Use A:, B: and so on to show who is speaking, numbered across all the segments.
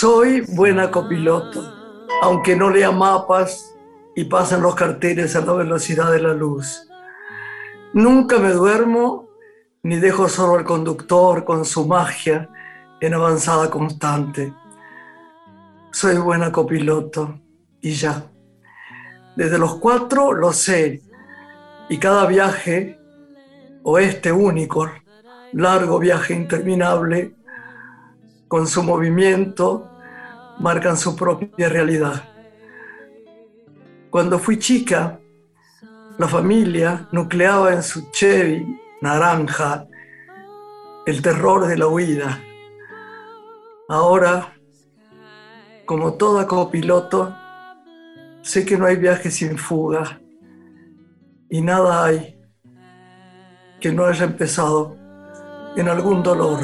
A: Soy buena copiloto, aunque no lea mapas y pasen los carteles a la velocidad de la luz. Nunca me duermo ni dejo solo al conductor con su magia en avanzada constante. Soy buena copiloto y ya. Desde los cuatro lo sé y cada viaje, o este único, largo viaje interminable, con su movimiento, marcan su propia realidad. Cuando fui chica, la familia nucleaba en su Chevy naranja el terror de la huida. Ahora, como toda copiloto, sé que no hay viaje sin fuga y nada hay que no haya empezado en algún dolor.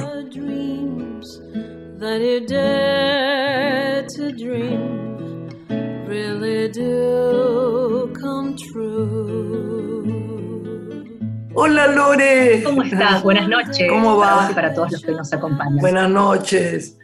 A: Hola Lore.
B: ¿Cómo estás? Buenas noches.
A: ¿Cómo va?
B: Para, todos los que nos acompañan.
A: Buenas noches.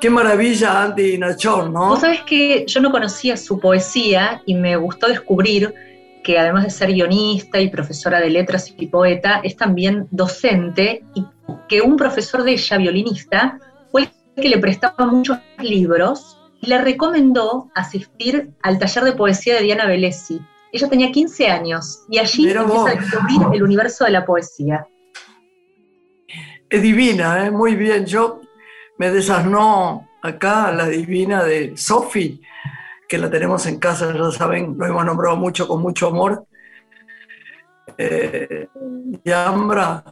A: Qué maravilla Andy Nachor, ¿no?
B: Vos sabés que yo no conocía su poesía y me gustó descubrir que además de ser guionista y profesora de letras y poeta, es también docente y que un profesor de ella, violinista, fue el que le prestaba muchos libros y le recomendó asistir al taller de poesía de Diana Velesi. Ella tenía 15 años y allí empieza a descubrir el universo de la poesía.
A: Es divina, ¿eh? muy bien. Yo me desasnó acá la divina de Sophie que la tenemos en casa, ya saben, lo hemos nombrado mucho con mucho amor. Eh, y Ambra.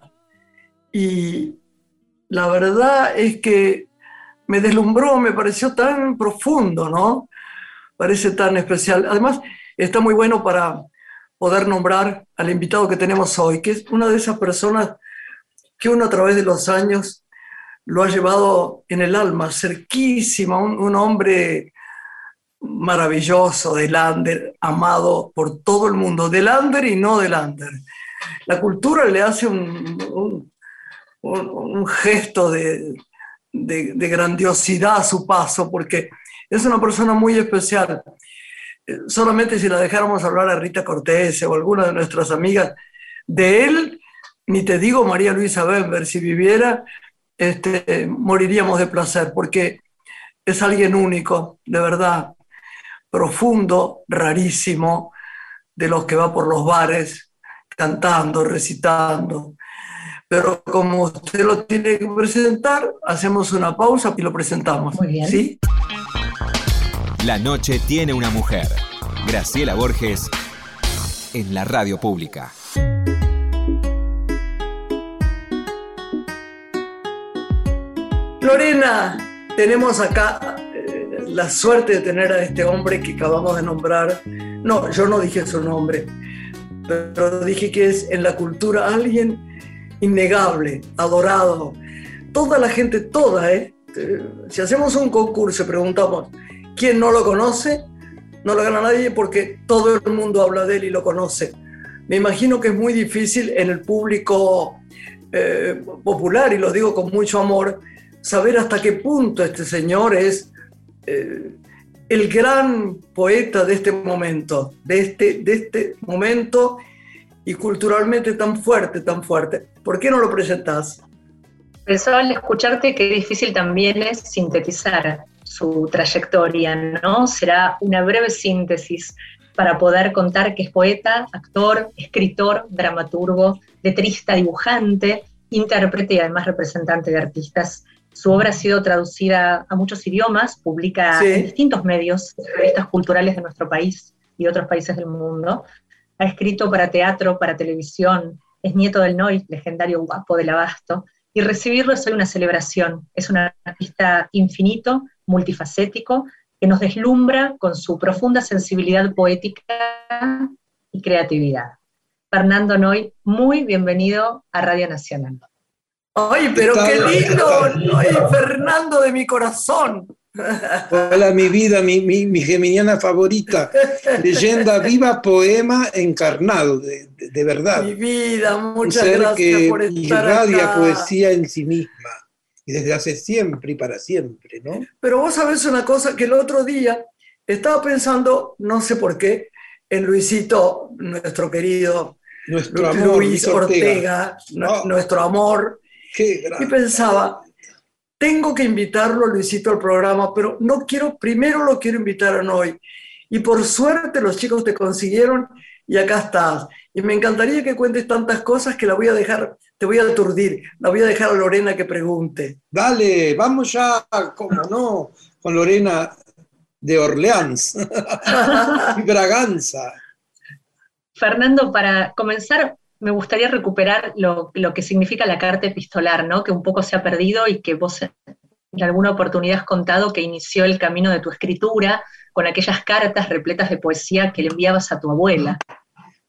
A: Y la verdad es que me deslumbró, me pareció tan profundo, ¿no? Parece tan especial. Además, está muy bueno para poder nombrar al invitado que tenemos hoy, que es una de esas personas que uno a través de los años lo ha llevado en el alma, cerquísima, un, hombre maravilloso de Lander, amado por todo el mundo, de Lander y no de Lander. La cultura le hace un, gesto de, de, grandiosidad a su paso, porque es una persona muy especial. Eh, solamente si la dejáramos hablar a Rita Cortés o alguna de nuestras amigas, de él, ni te digo María Luisa Weber, si viviera, este, moriríamos de placer, porque es alguien único, de verdad profundo, rarísimo, de los que va por los bares cantando, recitando. Pero como usted lo tiene que presentar, hacemos una pausa y lo presentamos.
B: Muy bien.
A: ¿Sí?
C: La noche tiene una mujer. Graciela Borges en la radio pública.
A: Lorena, tenemos acá la suerte de tener a este hombre que acabamos de nombrar. No, yo no dije su nombre, pero dije que es en la cultura alguien innegable, adorado. Toda la gente, toda, ¿eh? Si hacemos un concurso y preguntamos quién no lo conoce, no lo gana nadie porque todo el mundo habla de él y lo conoce. Me imagino que es muy difícil en el público eh, popular, y lo digo con mucho amor, saber hasta qué punto este señor es eh, el gran poeta de este momento, de este, de este momento y culturalmente tan fuerte, tan fuerte. ¿Por qué no lo presentás?
B: Pensaba al escucharte que difícil también es sintetizar su trayectoria, ¿no? Será una breve síntesis para poder contar que es poeta, actor, escritor, dramaturgo, letrista, dibujante, intérprete y además representante de artistas su obra ha sido traducida a muchos idiomas, publica en distintos medios, revistas culturales de nuestro país y otros países del mundo. Ha escrito para teatro, para televisión, es nieto del Noy, legendario guapo del abasto, y recibirlo es hoy una celebración. Es un artista infinito, multifacético, que nos deslumbra con su profunda sensibilidad poética y creatividad. Fernando Noy, muy bienvenido a Radio Nacional.
A: Ay, pero qué lindo. Ay, Fernando de mi corazón.
D: Hola, mi vida, mi, mi, geminiana favorita. Leyenda viva, poema encarnado, de, verdad.
A: Mi vida, muchas gracias por estar
D: irradia poesía en sí misma. y desde hace siempre y para siempre, ¿no?
A: Pero vos sabés una cosa, que el otro día estaba pensando, no sé por qué, en Luisito, nuestro querido
D: nuestro amor,
A: Luis Ortega, nuestro amor. y pensaba, tengo que invitarlo, Luisito, al programa, pero no quiero, primero lo quiero invitar a hoy. Y por suerte los chicos te consiguieron y acá estás. Y me encantaría que cuentes tantas cosas que la voy a dejar, te voy a aturdir, la voy a dejar a Lorena que pregunte.
D: Dale, vamos ya, como no, con Lorena de Orleans y Braganza.
B: Fernando, para comenzar, me gustaría recuperar lo, que significa la carta epistolar, ¿no? Que un poco se ha perdido y que vos en alguna oportunidad has contado que inició el camino de tu escritura con aquellas cartas repletas de poesía que le enviabas a tu abuela.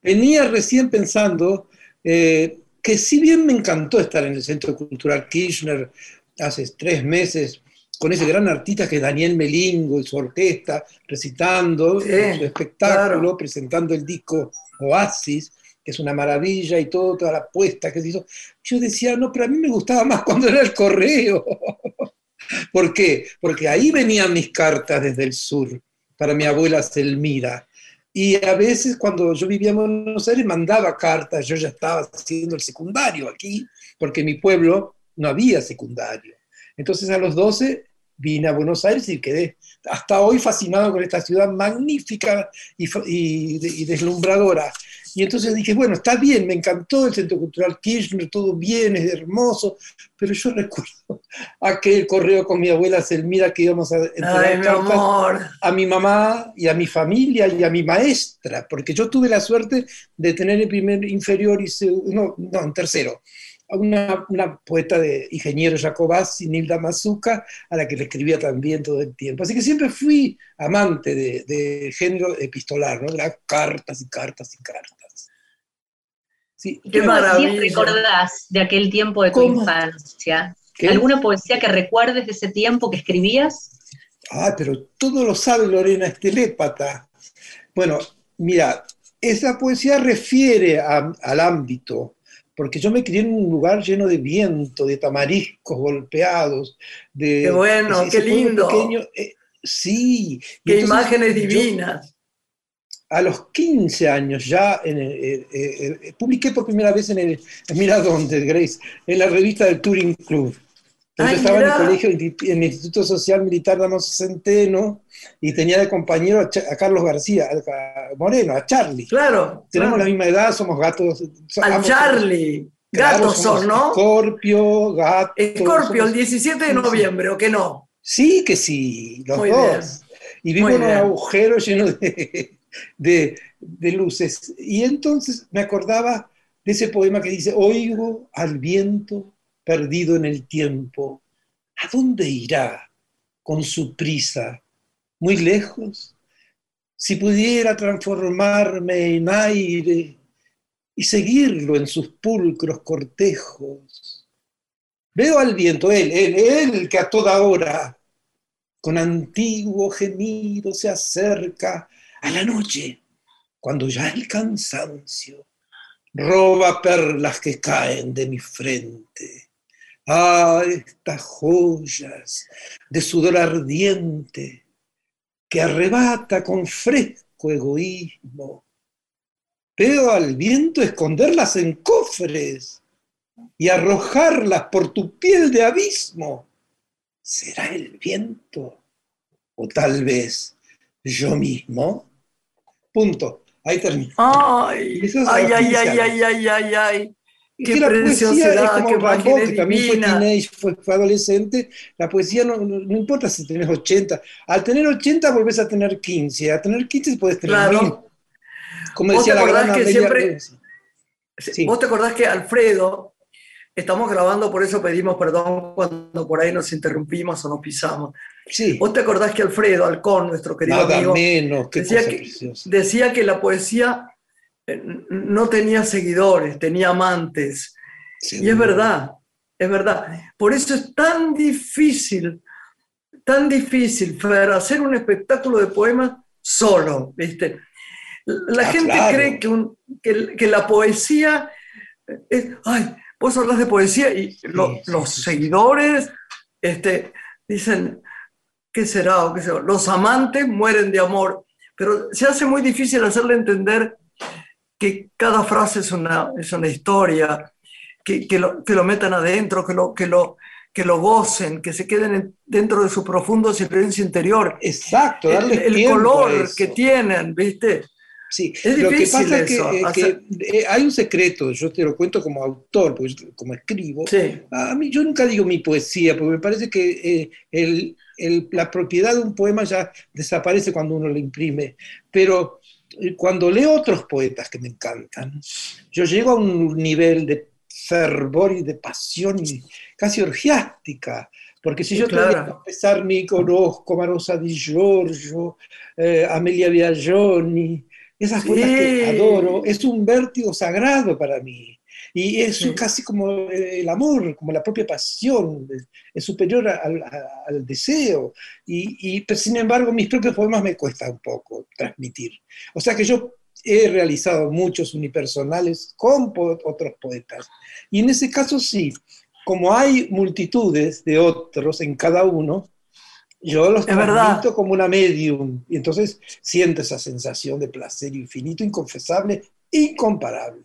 D: Venía recién pensando eh, que si bien me encantó estar en el Centro Cultural Kirchner hace tres meses, con ese gran artista que es Daniel Melingo y su orquesta, recitando su espectáculo, presentando el disco Oasis, que es una maravilla y todo, toda la puesta que se hizo. Yo decía, no, pero a mí me gustaba más cuando era el correo. ¿Por qué? Porque ahí venían mis cartas desde el sur para mi abuela Selmira. Y a veces cuando yo vivía en Buenos Aires mandaba cartas, yo ya estaba haciendo el secundario aquí, porque en mi pueblo no había secundario. Entonces a los 12 vine a Buenos Aires y quedé hasta hoy fascinado con esta ciudad magnífica y, deslumbradora. Y entonces dije, bueno, está bien, me encantó el Centro Cultural Kirchner, todo bien, es hermoso, pero yo recuerdo aquel correo con mi abuela Selmira que íbamos a
A: entregar
D: a mi mamá y a mi familia y a mi maestra, porque yo tuve la suerte de tener el primer inferior y no, no, en tercero, una, una, poeta de ingeniero Jacobazzi, Nilda Mazuca, a la que le escribía también todo el tiempo. Así que siempre fui amante de, género epistolar, ¿no? De cartas y cartas y cartas.
B: Sí, ¿Qué maravilla. recordás de aquel tiempo de tu infancia? ¿Alguna poesía que recuerdes de ese tiempo que escribías?
D: Ah, pero todo lo sabe Lorena, es telépata. Bueno, mira, esa poesía refiere al ámbito porque yo me crié en un lugar lleno de viento, de tamariscos golpeados, de...
A: ¡Qué bueno, qué lindo!
D: Eh, sí.
A: ¡Qué imágenes divinas!
D: A los 15 años ya eh, eh, publiqué por primera vez en el, mira dónde, Grace, en la revista del Touring Club. Entonces estaba en el colegio, en el Instituto Social Militar Damos Centeno, y tenía de compañero a, Carlos García, a Moreno, a Charlie.
A: Claro.
D: Tenemos la misma edad, somos gatos.
A: Al Charlie. gatos son, ¿no?
D: Escorpio, gato.
A: Escorpio, el 17 de noviembre, ¿o qué no?
D: Sí, que sí, los dos. Y vivo en un agujero lleno de, de, luces. Y entonces me acordaba de ese poema que dice, oigo al viento perdido en el tiempo, ¿a dónde irá con su prisa? ¿Muy lejos? Si pudiera transformarme en aire y seguirlo en sus pulcros cortejos. Veo al viento, él, él, él que a toda hora, con antiguo gemido se acerca a la noche, cuando ya el cansancio roba perlas que caen de mi frente Ah, estas joyas de sudor ardiente que arrebata con fresco egoísmo. Veo al viento esconderlas en cofres y arrojarlas por tu piel de abismo. ¿Será el viento? O tal vez yo mismo. Punto. Ahí termino.
A: Ay, ay, ay, ay, ay, ay, ay, ay.
D: Qué la poesía es como Rambo, que también fue teenage, fue, adolescente. La poesía no, no, importa si tenés 80. Al tener 80 volvés a tener 15. A tener 15 puedes tener claro.
A: Como decía la gran que siempre, ¿Vos te acordás que Alfredo, estamos grabando, por eso pedimos perdón cuando por ahí nos interrumpimos o nos pisamos.
D: Sí.
A: ¿Vos te acordás que Alfredo Alcón, nuestro querido
D: Nada
A: amigo,
D: menos,
A: decía, que, decía que la poesía eh, no tenía seguidores, tenía amantes. Y es verdad, es verdad. Por eso es tan difícil, tan difícil, hacer un espectáculo de poemas solo, ¿viste? La ah, gente cree que, que, la poesía es, ay, vos hablas de poesía y los seguidores este, dicen, ¿qué será? O qué será? Los amantes mueren de amor, pero se hace muy difícil hacerle entender que cada frase es una, es una historia, que, que, lo, que lo metan adentro, que lo, que, lo, que lo gocen, que se queden dentro de su profundo silencio interior.
D: Exacto,
A: darle el, el color que tienen, ¿viste?
D: Sí, es lo que pasa es que, eh, hay un secreto, yo te lo cuento como autor, pues, como escribo. A mí yo nunca digo mi poesía, porque me parece que eh, el, la propiedad de un poema ya desaparece cuando uno lo imprime. Pero eh, cuando leo otros poetas que me encantan, yo llego a un nivel de fervor y de pasión casi orgiástica. Porque si yo claro. tengo que empezar mi conozco Marosa di Giorgio, Amelia Biagioni, esas poetas que adoro, es un vértigo sagrado para mí. Y es casi como el amor, como la propia pasión, es superior al, deseo. Y, y sin embargo, mis propios poemas me cuesta un poco transmitir. O sea que yo he realizado muchos unipersonales con otros poetas. Y en ese caso sí, como hay multitudes de otros en cada uno, yo los transmito como una medium y entonces siento esa sensación de placer infinito, inconfesable, incomparable.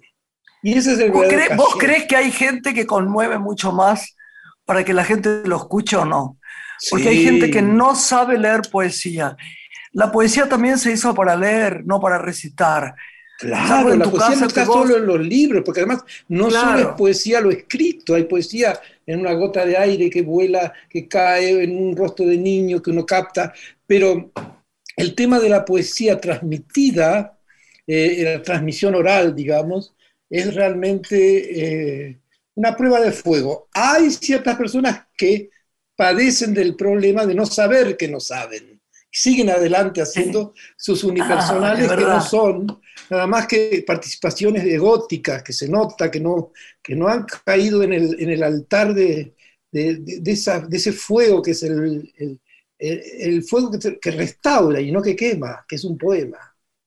D: Y ese es el
A: ¿Vos, crees, ¿Vos crees que hay gente que conmueve mucho más para que la gente lo escuche o no? Porque hay gente que no sabe leer poesía. La poesía también se hizo para leer, no para recitar.
D: Claro, la poesía no está solo en los libros, porque además no solo es poesía lo escrito, hay poesía en una gota de aire que vuela, que cae en un rostro de niño que uno capta, pero el tema de la poesía transmitida, eh, la transmisión oral, digamos, es realmente eh, una prueba de fuego. Hay ciertas personas que padecen del problema de no saber que no saben, siguen adelante haciendo sus unipersonales ah, que no son nada más que participaciones egóticas que se nota que no, que no han caído en el, en el altar de, de, de, esa, de, ese fuego que es el, el, el fuego que, que, restaura y no que quema, que es un poema.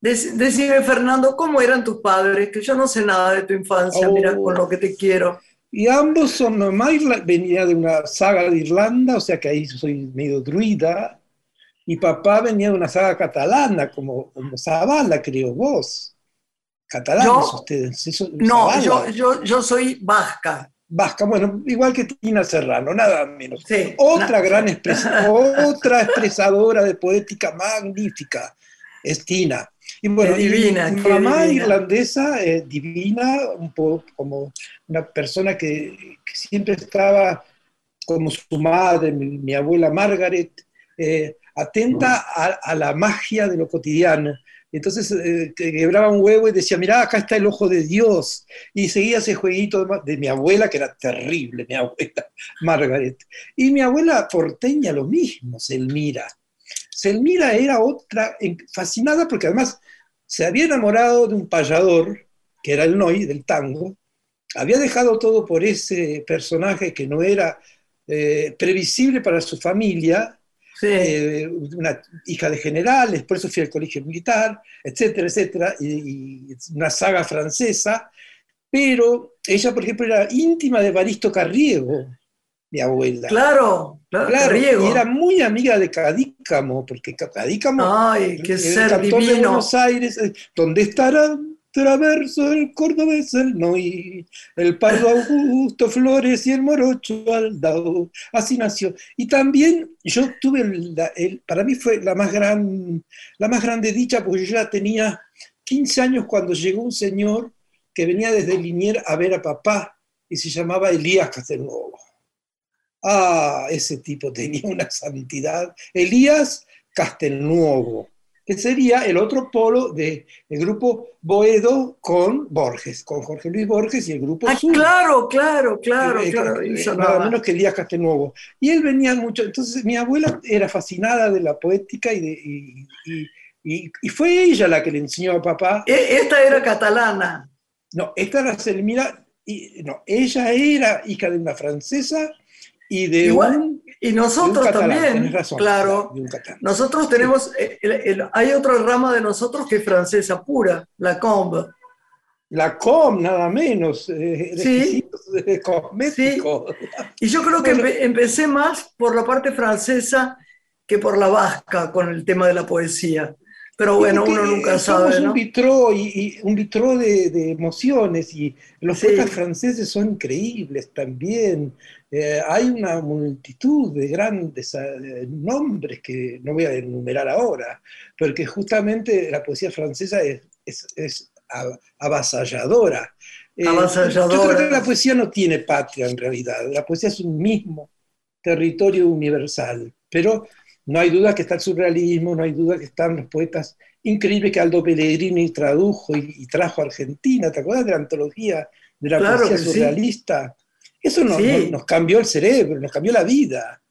A: Decime, Fernando, ¿cómo eran tus padres? Que yo no sé nada de tu infancia, mira, con lo que te quiero.
D: Y ambos son, mamá venía de una saga de Irlanda, o sea que ahí soy medio druida, y papá venía de una saga catalana, como, como Zavala, creo vos. Catalanes ustedes.
A: no, yo, yo, yo, soy vasca.
D: Vasca, bueno, igual que Tina Serrano, nada menos. otra gran otra expresadora de poética magnífica es Tina. Y bueno,
A: divina,
D: mi mamá irlandesa, eh, divina, un poco como una persona que, siempre estaba como su madre, mi, abuela Margaret, eh, atenta a, la magia de lo cotidiano. Entonces eh, quebraba un huevo y decía, mira, acá está el ojo de Dios. Y seguía ese jueguito de, mi abuela, que era terrible, mi abuela Margaret. Y mi abuela porteña lo mismo, Selmira. Selmira era otra, fascinada porque además se había enamorado de un payador, que era el Noy, del tango. Había dejado todo por ese personaje que no era eh, previsible para su familia eh, una hija de generales, por eso fui al colegio militar, etcétera, etcétera, y, una saga francesa, pero ella, por ejemplo, era íntima de Baristo Carriego, mi abuela.
A: Claro, claro,
D: y era muy amiga de Cadícamo, porque Cadícamo,
A: Ay, qué ser divino.
D: de Buenos Aires, eh, ¿dónde estarán traverso el cordobés el Noy, el pardo Augusto Flores y el morocho Aldao. Así nació. Y también yo tuve, el, para mí fue la más, gran, la más grande dicha, porque yo ya tenía 15 años cuando llegó un señor que venía desde Linier a ver a papá y se llamaba Elías Castelnuovo. Ah, ese tipo tenía una santidad. Elías Castelnuovo que sería el otro polo del grupo Boedo con Borges, con Jorge Luis Borges y el grupo
A: ah, Claro, claro, claro, eh, claro.
D: Eh, nada menos que Díaz Castelnuovo. Y él venía mucho, entonces mi abuela era fascinada de la poética y, de, y, y, fue ella la que le enseñó a papá.
A: E, esta era catalana.
D: No, esta era Selmira, y, no, ella era hija de una francesa y de
A: Igual, y nosotros también, claro. Nosotros tenemos, hay otra rama de nosotros que es francesa pura, la combe.
D: la com, nada menos, eh,
A: sí, cosméticos. Y yo creo que empecé más por la parte francesa que por la vasca con el tema de la poesía. Pero bueno, uno nunca sabe.
D: Un vitró, y, un vitró de, emociones y los poetas franceses son increíbles también. Eh, hay una multitud de grandes eh, nombres que no voy a enumerar ahora, porque justamente la poesía francesa es, es, avasalladora.
A: Eh, avasalladora.
D: Yo creo que la poesía no tiene patria en realidad, la poesía es un mismo territorio universal, pero no hay duda que está el surrealismo, no hay duda que están los poetas increíbles que Aldo Pellegrini tradujo y, trajo a Argentina. ¿Te acuerdas de la antología de la poesía surrealista? Eso nos, cambió el cerebro, nos cambió la vida.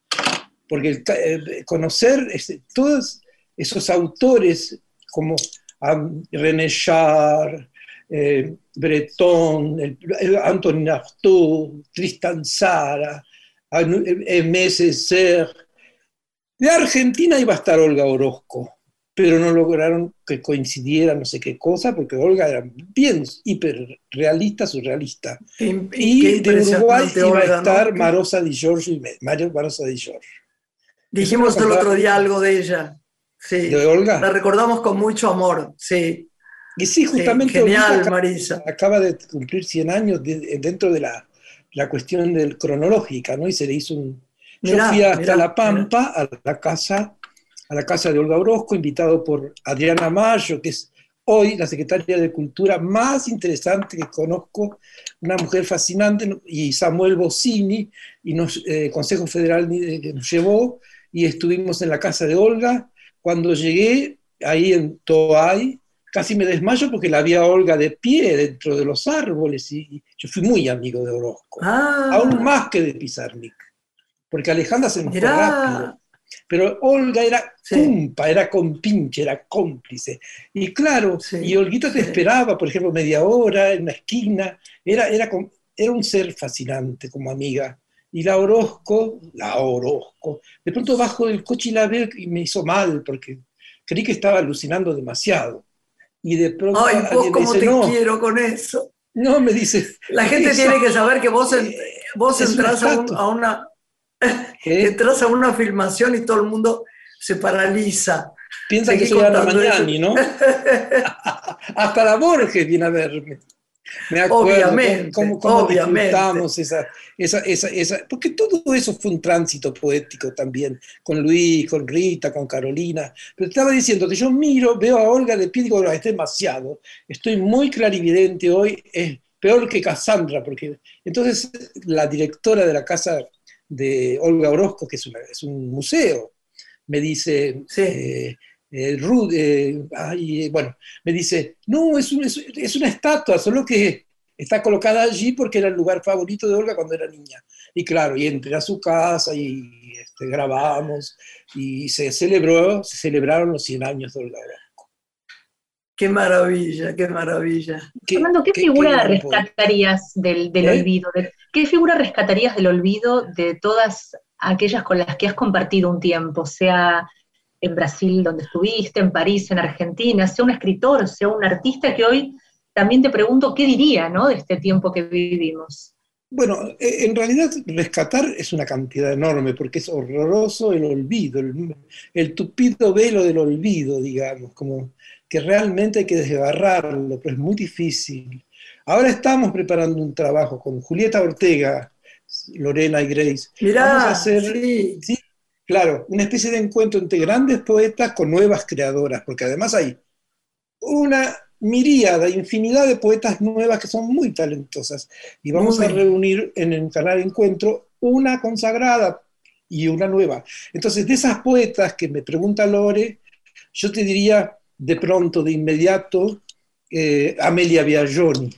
D: Porque eh, conocer todos esos autores como René Char, eh, Breton, Antonin Artaud, Tristan Zara, Aimé Césaire, de Argentina iba a estar Olga Orozco, pero no lograron que coincidiera no sé qué cosa, porque Olga era bien hiperrealista, surrealista. y de Uruguay iba a estar Marosa Di Giorgio y Mario Marosa Di Giorgio.
A: Dijimos el otro día algo de ella. Sí.
D: ¿De Olga?
A: La recordamos con mucho amor, sí.
D: Y sí, justamente.
A: genial, Marisa.
D: Acaba de cumplir 100 años dentro de la, la cuestión del cronológica, ¿no? Y se le hizo un, yo fui hasta La Pampa, a la casa a la casa de Olga Orozco, invitado por Adriana Mayo, que es hoy la secretaria de Cultura más interesante que conozco, una mujer fascinante, y Samuel Bossini, y nos, eh, Consejo Federal nos llevó, y estuvimos en la casa de Olga. Cuando llegué ahí en Toay, casi me desmayo porque la vi a Olga de pie dentro de los árboles, y, yo fui muy amigo de Orozco,
A: ah.
D: aún más que de Pizarnik porque Alejandra se enojó rápido. Pero Olga era cumpa, era compinche, era cómplice. Y claro, y Olguita te esperaba, por ejemplo, media hora en una esquina. Era, era, era un ser fascinante como amiga. Y la Orozco, la Orozco, de pronto bajo del coche y la veo y me hizo mal porque creí que estaba alucinando demasiado. Y de pronto.
A: Ay, vos cómo te quiero con eso.
D: No, me dice.
A: La gente tiene que saber que vos, vos entras a, una, Entras a una filmación y todo el mundo se paraliza.
D: Piensa que soy Ana Mañani, ¿no? Hasta la Borges viene a verme.
A: Me acuerdo obviamente, cómo, cómo obviamente.
D: Esa, esa, esa, esa, porque todo eso fue un tránsito poético también, con Luis, con Rita, con Carolina. Pero estaba diciendo que yo miro, veo a Olga de pie y digo, es demasiado, estoy muy clarividente hoy, es peor que Cassandra, porque entonces la directora de la casa de Olga Orozco, que es, un museo. Me dice, eh, eh, eh, bueno, me dice, no, es, es, una estatua, solo que está colocada allí porque era el lugar favorito de Olga cuando era niña. Y claro, y entré a su casa y este, grabamos y se celebró, se celebraron los 100 años de Olga Orozco.
A: Qué maravilla, qué maravilla.
B: Fernando, ¿qué, figura rescatarías del, del olvido? ¿Qué figura rescatarías del olvido de todas aquellas con las que has compartido un tiempo, sea en Brasil donde estuviste, en París, en Argentina, sea un escritor, sea un artista que hoy también te pregunto qué diría ¿no? de este tiempo que vivimos?
D: Bueno, e, en realidad rescatar es una cantidad enorme porque es horroroso el olvido, el, el tupido velo del olvido, digamos, como que realmente hay que desgarrarlo, pero es muy difícil. Ahora estamos preparando un trabajo con Julieta Ortega, Lorena y Grace.
A: Mirá, Vamos a hacer,
D: sí. claro, una especie de encuentro entre grandes poetas con nuevas creadoras, porque además hay una miríada, infinidad de poetas nuevas que son muy talentosas. Y vamos a reunir en el canal Encuentro una consagrada y una nueva. Entonces, de esas poetas que me pregunta Lore, yo te diría de pronto, de inmediato, eh, Amelia Biagioni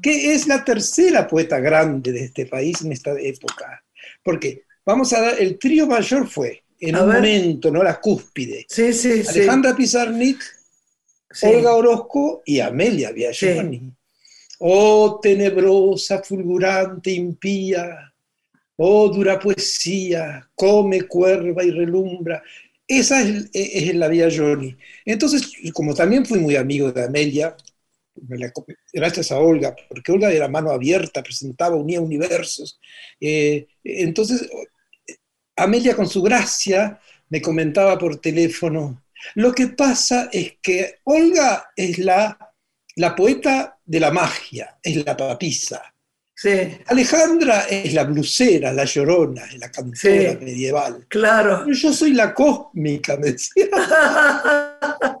D: que es la tercera poeta grande de este país en esta época. Porque, vamos a dar, el trío mayor fue, en un momento, ¿no? La cúspide.
A: Sí, sí,
D: Alejandra Pizarnik, Olga Orozco y Amelia Biaggioni. Oh tenebrosa, fulgurante, impía, oh dura poesía, come, cuerva y relumbra. Esa es, es la Biaggioni. Entonces, como también fui muy amigo de Amelia, gracias a Olga, porque Olga era mano abierta, presentaba, unía universos. Eh, entonces, Amelia con su gracia me comentaba por teléfono, lo que pasa es que Olga es la, la poeta de la magia, es la papisa. Alejandra es la blusera, la llorona, la cantora medieval.
A: Claro.
D: Yo soy la cósmica, me decía.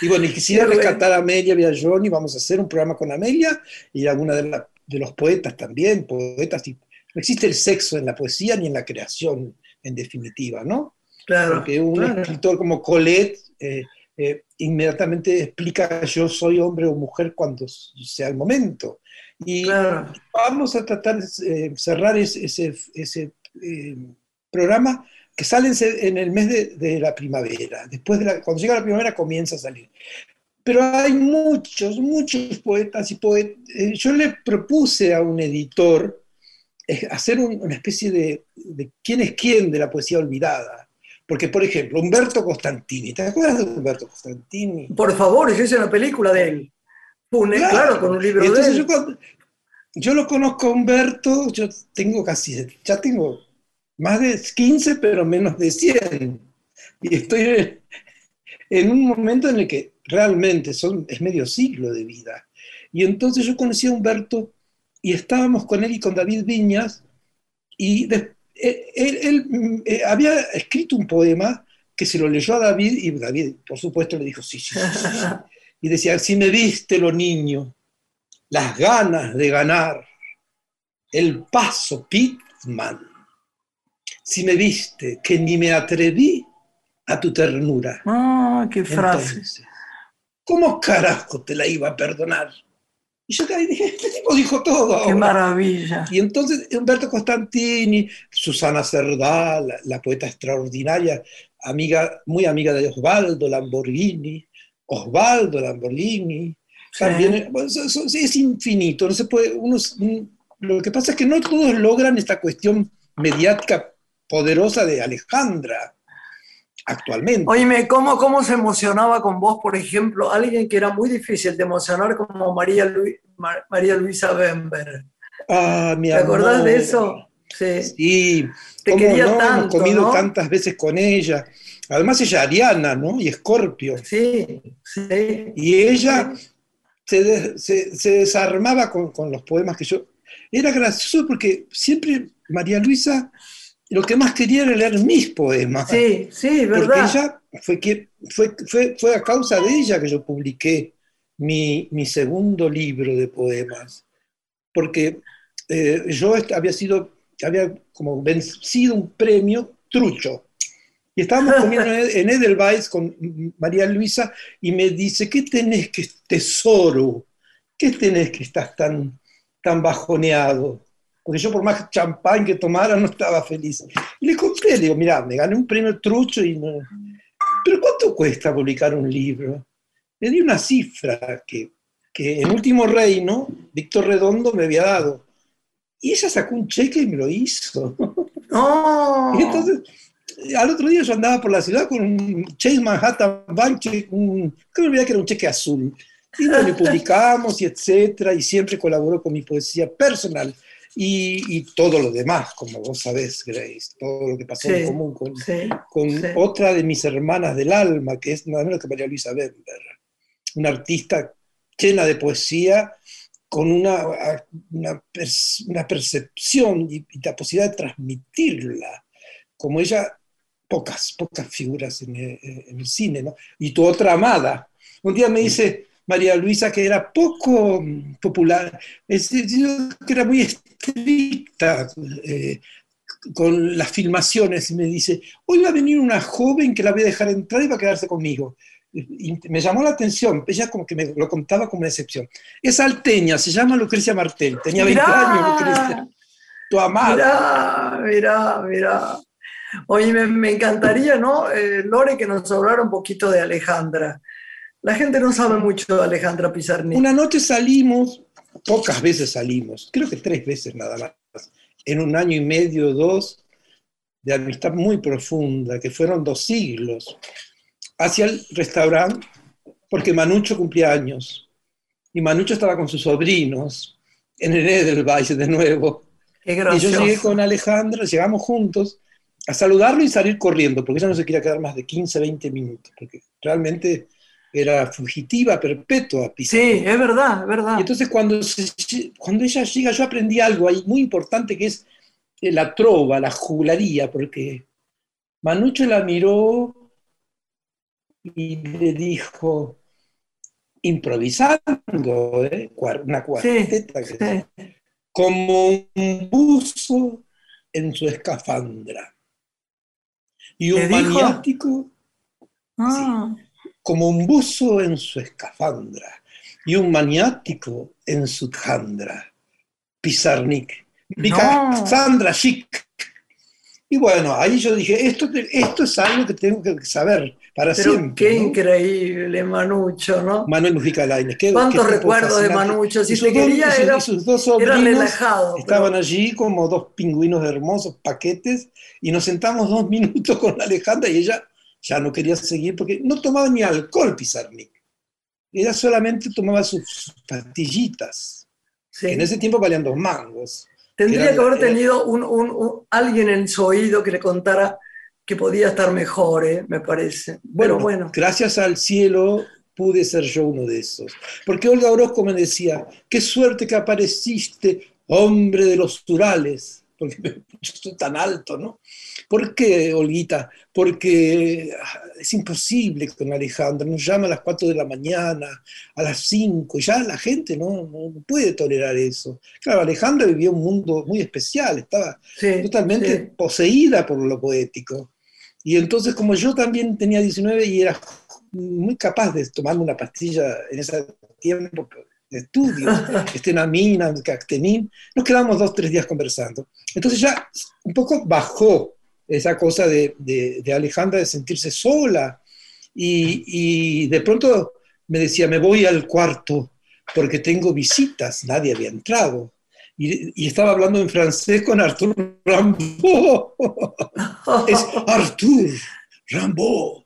D: y bueno, y quisiera rescatar a Amelia Villallón y vamos a hacer un programa con Amelia y alguna de, de los poetas también, poetas. no existe el sexo en la poesía ni en la creación, en definitiva, ¿no?
A: Claro.
D: Porque un escritor como Colette eh, eh, inmediatamente explica yo soy hombre o mujer cuando sea el momento. Y vamos a tratar de eh, cerrar ese, ese, eh, programa que sale en el mes de, la primavera. Después de cuando llega la primavera comienza a salir. Pero hay muchos, muchos poetas y poetas. Eh, yo le propuse a un editor hacer una especie de, de, quién es quién de la poesía olvidada. Porque, por ejemplo, Humberto Costantini, ¿te acuerdas de Humberto Costantini?
A: Por favor, yo hice una película de él claro, con un libro de
D: Yo, lo conozco a Humberto, yo tengo casi, ya tengo más de 15, pero menos de 100. Y estoy en un momento en el que realmente son, es medio siglo de vida. Y entonces yo conocí a Humberto y estábamos con él y con David Viñas, y él, eh, había escrito un poema que se lo leyó a David, y David, por supuesto, le dijo, sí, sí, sí. sí y decía, si me viste lo niño, las ganas de ganar, el paso Pitman, si me viste que ni me atreví a tu ternura.
A: Ah, qué frase.
D: ¿Cómo carajo te la iba a perdonar? Y yo dije, este tipo dijo todo.
A: Qué maravilla.
D: Y entonces Humberto Costantini, Susana Cerdá, la, poeta extraordinaria, amiga, muy amiga de Osvaldo Lamborghini, Osvaldo Lamborghini, también es, infinito, no se puede, lo que pasa es que no todos logran esta cuestión mediática poderosa de Alejandra actualmente.
A: Oíme, ¿cómo, ¿cómo se emocionaba con vos, por ejemplo, alguien que era muy difícil de emocionar como María, María Luisa Bember?
D: Ah, mi
A: ¿Te acordás de eso?
D: Sí. sí. Te quería tanto, Hemos comido tantas veces con ella. Además ella Ariana, ¿no? Y Escorpio.
A: Sí, sí.
D: Y ella se, desarmaba con, los poemas que yo... Era gracioso porque siempre María Luisa lo que más quería era leer mis poemas.
A: Sí, sí, verdad.
D: Porque ella fue, que, fue, fue, fue a causa de ella que yo publiqué mi, segundo libro de poemas. Porque eh, yo había sido, había como vencido un premio trucho y estábamos comiendo en Edelweiss con María Luisa y me dice, ¿qué tenés que tesoro? ¿Qué tenés que estás tan, tan bajoneado? Porque yo por más champán que tomara no estaba feliz. Y le conté, le digo, mira, me gané un premio trucho y no... Pero ¿cuánto cuesta publicar un libro? Le di una cifra que, que en Último Reino, Víctor Redondo me había dado. Y ella sacó un cheque y me lo hizo.
A: ¡Oh!
D: Y entonces al otro día yo andaba por la ciudad con un Chase Manhattan Bank, un, olvidé que era un cheque azul. Y lo publicamos y etcétera, y siempre colaboró con mi poesía personal. Y, y, todo lo demás, como vos sabés, Grace, todo lo que pasó en común con, con otra de mis hermanas del alma, que es nada menos que María Luisa Bender, una artista llena de poesía, con una, una, una percepción y, y, la posibilidad de transmitirla, como ella pocas, pocas figuras en el, cine, ¿no? Y tu otra amada. Un día me dice María Luisa que era poco mm, popular, es, que era muy estricta eh, con las filmaciones y me dice, hoy va a venir una joven que la voy a dejar entrar y va a quedarse conmigo. Y me llamó la atención, ella como que me lo contaba como una excepción. Es alteña, se llama Lucrecia Martel, tenía 20 años Lucrecia. Tu amada.
A: Mirá, mirá, mirá. Oye, me, encantaría, ¿no, eh, Lore, que nos hablara un poquito de Alejandra? La gente no sabe mucho de Alejandra Pizarnik.
D: Una noche salimos, pocas veces salimos, creo que tres veces nada más, en un año y medio, dos, de amistad muy profunda, que fueron dos siglos, hacia el restaurante, porque Manucho cumplía años. y Manucho estaba con sus sobrinos en el del Valle de nuevo. y yo llegué con Alejandra, llegamos juntos a saludarlo y salir corriendo, porque ella no se quería quedar más de 15, 20 minutos, porque realmente era fugitiva perpetua.
A: Sí, es verdad, es verdad.
D: Y entonces cuando, cuando ella llega, yo aprendí algo ahí muy importante que es la trova, la jugularía, porque Manucho la miró y le dijo, improvisando, ¿eh? una cuarteta, como un buzo en su escafandra. Y un maniático, ah. como un buzo en su escafandra, y un maniático en su jandra. Pizarnik. Sandra Chic. Y bueno, ahí yo dije, esto, esto es algo que tengo que saber para Pero siempre.
A: Qué increíble, Manucho, ¿no?
D: Manuel Mujica Lainez.
A: ¿Cuántos recuerdos de Manucho? Si se quería, era, sus dos relajado.
D: Estaban allí como dos pingüinos hermosos, paquetes, y nos sentamos dos minutos con Alejandra y ella ya no quería seguir porque no tomaba ni alcohol Pizarnik. Ella solamente tomaba sus pastillitas. En ese tiempo valían dos mangos.
A: Tendría que haber tenido un, alguien en su oído que le contara que podía estar mejor, ¿eh? me parece. Bueno, bueno.
D: Gracias al cielo pude ser yo uno de esos. Porque Olga Orozco me decía, qué suerte que apareciste, hombre de los Urales, porque yo estoy tan alto, ¿no? ¿Por qué, Olguita? Porque ah, es imposible con Alejandra, nos llama a las 4 de la mañana, a las 5, y ya la gente no, puede tolerar eso. Claro, Alejandra vivía un mundo muy especial, estaba totalmente poseída por lo poético. Y entonces, como yo también tenía 19 y era muy capaz de tomarme una pastilla en ese tiempo de estudio, estenamina, cactenin, nos quedamos dos, tres días conversando. Entonces ya un poco bajó esa cosa de, de, Alejandra de sentirse sola. Y, y, de pronto me decía, me voy al cuarto porque tengo visitas, nadie había entrado. Y, y estaba hablando en francés con Arthur Rimbaud. es Arthur Rimbaud.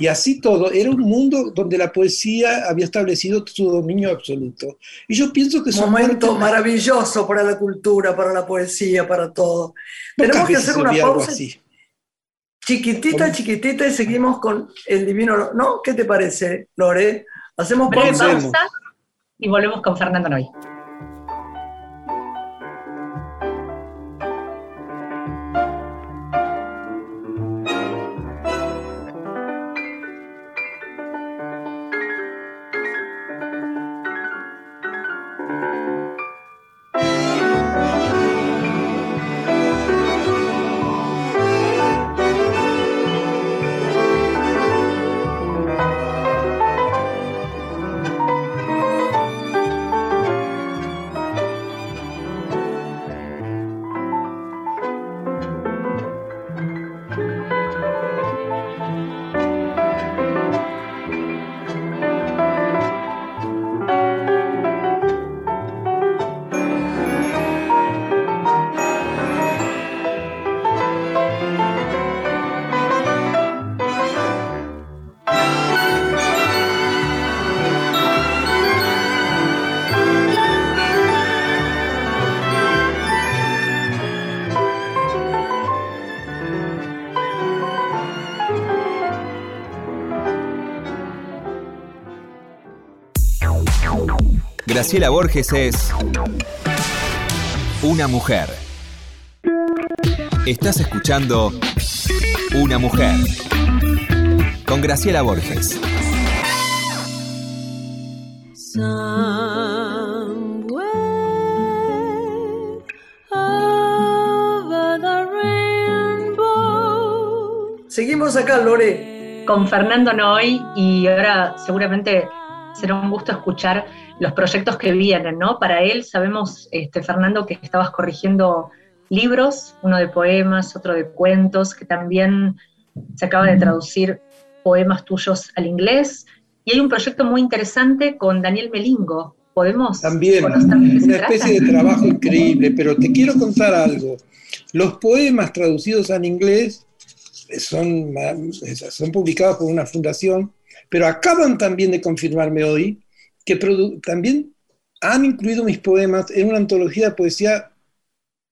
D: Y así todo, era un mundo donde la poesía había establecido su dominio absoluto. Y yo pienso que es
A: un momento maravilloso para la cultura, para la poesía, para todo. Tenemos que hacer una pausa. Así. Chiquitita, chiquitita y seguimos con el divino. ¿No? ¿Qué te parece, Lore? Hacemos pausa
B: y volvemos con Fernando Noy.
C: Graciela Borges es una mujer. Estás escuchando Una mujer con Graciela Borges.
A: Seguimos acá, Lore.
B: Con Fernando Noy y ahora seguramente será un gusto escuchar los proyectos que vienen, ¿no? Para él sabemos, este, Fernando, que estabas corrigiendo libros, uno de poemas, otro de cuentos, que también se acaba de traducir poemas tuyos al inglés. Y hay un proyecto muy interesante con Daniel Melingo. ¿Podemos?
D: También, una especie de trabajo increíble, pero te quiero contar algo. Los poemas traducidos al inglés son, son publicados por una fundación, pero acaban también de confirmarme hoy que también han incluido mis poemas en una antología de poesía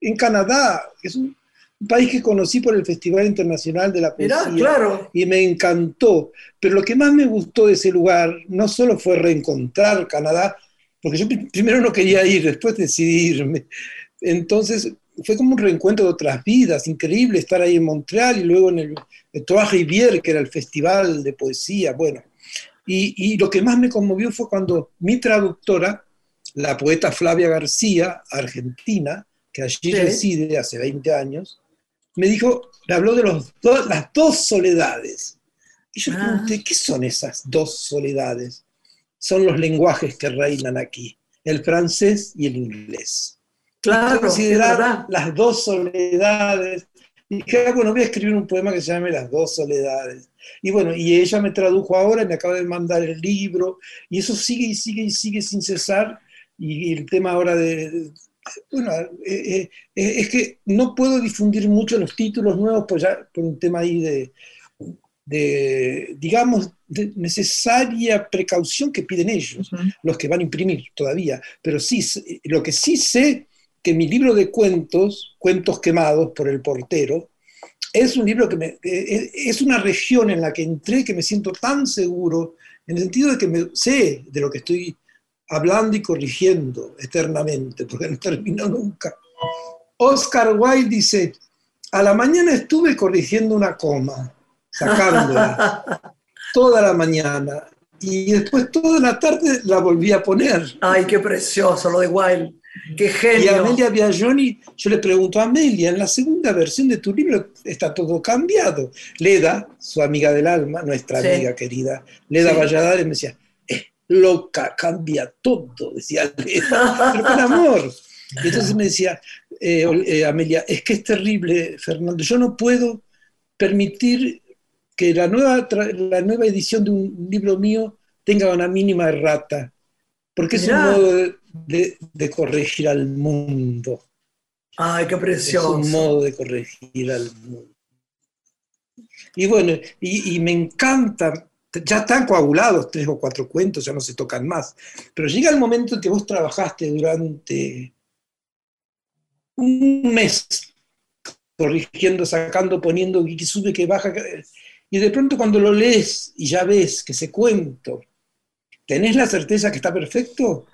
D: en Canadá, que es un, país que conocí por el Festival Internacional de la Poesía
A: claro.
D: y me encantó. Pero lo que más me gustó de ese lugar no solo fue reencontrar Canadá, porque yo primero no quería ir, después decidí irme. Entonces fue como un reencuentro de otras vidas, increíble estar ahí en Montreal y luego en el, el Trois Rivières, que era el festival de poesía. Bueno, y, y, lo que más me conmovió fue cuando mi traductora, la poeta Flavia García, argentina, que allí reside hace 20 años, me dijo, me habló de los las dos soledades. Y yo ah. pregunté, ¿qué son esas dos soledades? Son los lenguajes que reinan aquí, el francés y el inglés.
A: Claro,
D: considerar las dos soledades. Y dije, ah, bueno, voy a escribir un poema que se llame Las dos soledades. Y bueno, y ella me tradujo ahora y me acaba de mandar el libro, y eso sigue y sigue y sigue sin cesar. Y el tema ahora de, bueno, eh, eh, eh, es que no puedo difundir mucho los títulos nuevos pues ya, por un tema ahí de, de digamos, de necesaria precaución que piden ellos, los que van a imprimir todavía. Pero sí, lo que sí sé que mi libro de cuentos, Cuentos quemados por el portero, es un libro que me, es una región en la que entré que me siento tan seguro, en el sentido de que me, sé de lo que estoy hablando y corrigiendo eternamente, porque no termino nunca. Oscar Wilde dice, a la mañana estuve corrigiendo una coma, sacándola, toda la mañana, y después toda la tarde la volví a poner.
A: Ay, qué precioso lo de Wilde. Qué genio.
D: Y a Amelia Biagioni, yo le pregunto a Amelia, en la segunda versión de tu libro está todo cambiado. Leda, su amiga del alma, nuestra amiga querida, Leda Valladares, me decía, loca, cambia todo, decía pero con amor. Y entonces me decía, eh, eh, Amelia, es que es terrible, Fernando, yo no puedo permitir que la nueva, la nueva edición de un libro mío tenga una mínima errata, porque es un modo de, corregir al mundo.
A: Ay, qué precioso.
D: Es un modo de corregir al mundo. Y bueno, y me encanta ya están coagulados tres o cuatro cuentos, ya no se tocan más. Pero llega el momento en que vos trabajaste durante un mes corrigiendo, sacando, poniendo, que sube, que baja, y de pronto cuando lo lees y ya ves que ese cuento, tenés la certeza que está perfecto,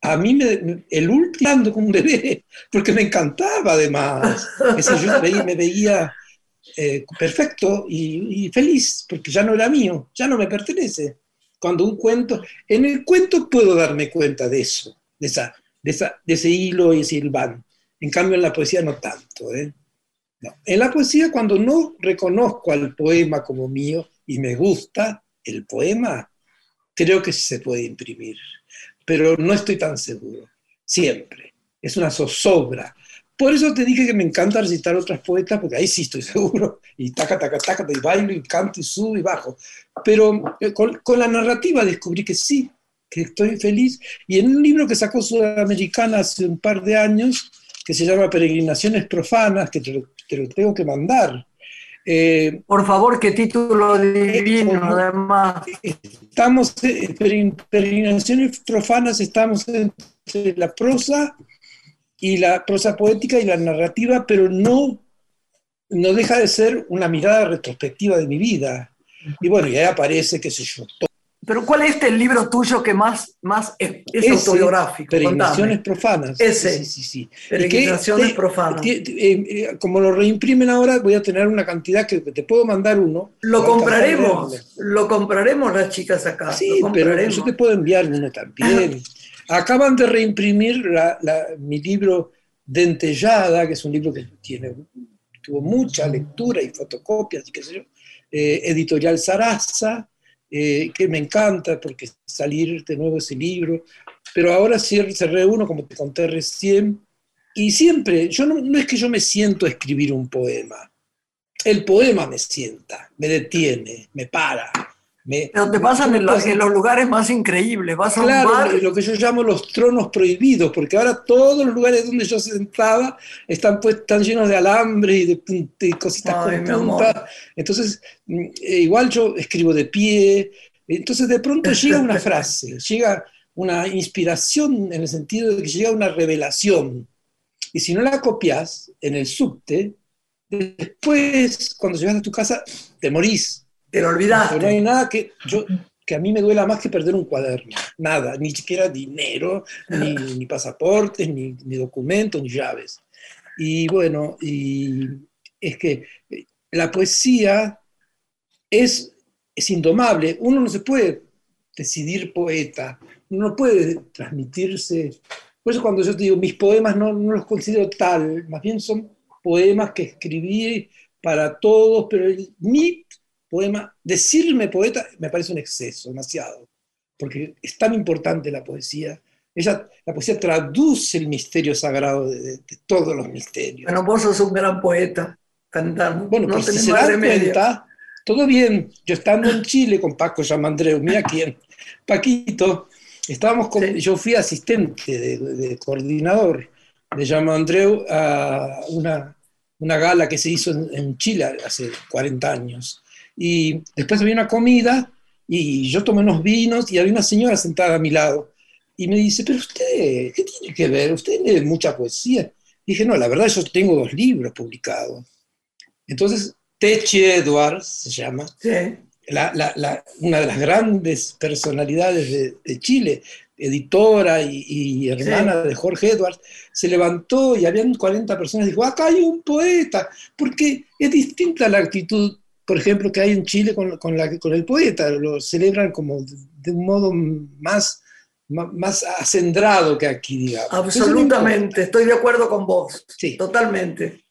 D: a mí me, el último ando como un bebé, porque me encantaba además. Ese yo me veía eh, perfecto y, feliz, porque ya no era mío, ya no me pertenece. Cuando un cuento, en el cuento puedo darme cuenta de eso, de, esa, de, esa, de ese hilo y ese hilván. En cambio en la poesía no tanto. ¿eh? En la poesía cuando no reconozco al poema como mío y me gusta el poema, creo que se puede imprimir, pero no estoy tan seguro, siempre. Es una zozobra, por eso te dije que me encanta recitar otras poetas, porque ahí sí estoy seguro, y taca, taca, taca, y bailo, y canto, y subo, y bajo. Pero eh, con, la narrativa descubrí que sí, que estoy feliz. Y en un libro que sacó Sudamericana hace un par de años, que se llama Peregrinaciones Profanas, que te lo, tengo que mandar.
A: Eh, Por favor, qué título divino, además.
D: Estamos, en Peregrinaciones Profanas, estamos entre la prosa y la prosa poética y la narrativa, pero no, no deja de ser una mirada retrospectiva de mi vida. Y bueno, y ahí aparece, qué sé yo.
A: Pero ¿cuál es el libro tuyo que más, más es, autobiográfico?
D: Peregrinaciones profanas.
A: Ese. Sí, sí, sí. Peregrinaciones profanas.
D: Eh, eh, como lo reimprimen ahora, voy a tener una cantidad que te puedo mandar uno.
A: Lo compraremos. Lo compraremos las chicas acá.
D: Sí, pero yo te puedo enviar uno también. Acaban de reimprimir mi libro Dentellada, que es un libro que tiene, tuvo mucha lectura y fotocopias y qué sé yo, eh, editorial Sarasa, eh, que me encanta porque salir de nuevo ese libro, pero ahora se, reúno, como te conté recién, y siempre, yo no, no es que yo me siento a escribir un poema, el poema me sienta, me detiene, me para,
A: pero te pasan en, los, lugares más increíbles. Vas a
D: claro, lo que yo llamo los tronos prohibidos, porque ahora todos los lugares donde yo sentaba están, pues, están llenos de alambre y de, cositas con punta. Entonces, mm, eh, igual yo escribo de pie. Entonces, de pronto llega una frase, llega una inspiración en el sentido de que llega una revelación. Y si no la copias en el subte, después, cuando llegas a tu casa, te morís.
A: Te lo
D: no hay nada que, yo, que a mí me duela más que perder un cuaderno. Nada, ni siquiera dinero, ni, pasaportes, ni, documentos, ni llaves. Y bueno, y es que la poesía es, es indomable. Uno no se puede decidir poeta, uno no puede transmitirse. Por eso cuando yo digo, mis poemas no, no los considero tal, más bien son poemas que escribí para todos, pero el, mi poema, decirme poeta me parece un exceso, demasiado, porque es tan importante la poesía. Ella, la poesía traduce el misterio sagrado de, todos los misterios.
A: Bueno, vos sos un gran poeta, cantando.
D: Bueno, pues si se dan cuenta, todo bien. Yo estando en Chile con Paco Yamandreu, mira quién, Paquito, estábamos con, yo fui asistente de, coordinador de Yamandreu a una, una gala que se hizo en, Chile hace 40 años. Y después había una comida y yo tomé unos vinos y había una señora sentada a mi lado. Y me dice, pero usted, ¿qué tiene que ver? Usted lee mucha poesía. dije, no, la verdad yo tengo dos libros publicados. Entonces, Techi Edwards se llama, una de las grandes personalidades de, Chile, editora y, hermana de Jorge Edwards, se levantó y habían 40 personas y dijo, acá hay un poeta, porque es distinta la actitud por ejemplo, que hay en Chile con, con, la, con el poeta, lo celebran como de, un modo más, más, acendrado que aquí, digamos.
A: Absolutamente, estoy de acuerdo con vos, sí. totalmente.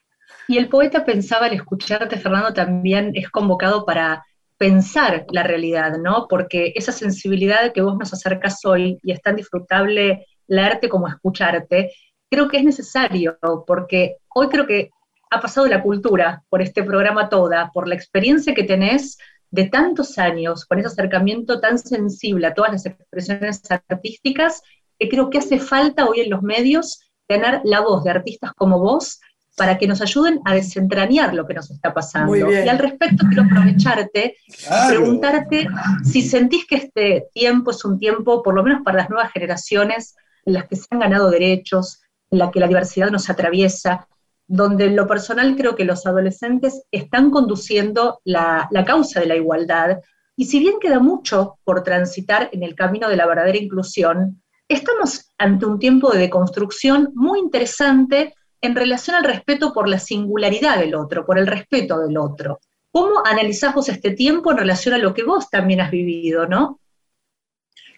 B: Y el poeta pensaba al escucharte, Fernando, también es convocado para pensar la realidad, ¿no? Porque esa sensibilidad que vos nos acercas hoy y es tan disfrutable leerte como escucharte, creo que es necesario, porque hoy creo que ha pasado la cultura por este programa toda, por la experiencia que tenés de tantos años, con ese acercamiento tan sensible a todas las expresiones artísticas, que creo que hace falta hoy en los medios tener la voz de artistas como vos para que nos ayuden a desentrañar lo que nos está pasando. Y al respecto quiero aprovecharte y preguntarte si sentís que este tiempo es un tiempo, por lo menos para las nuevas generaciones, en las que se han ganado derechos, en la que la diversidad nos atraviesa, donde en lo personal creo que los adolescentes están conduciendo la, causa de la igualdad, y si bien queda mucho por transitar en el camino de la verdadera inclusión, estamos ante un tiempo de deconstrucción muy interesante en relación al respeto por la singularidad del otro, por el respeto del otro. ¿Cómo analizás vos este tiempo en relación a lo que vos también has vivido, no?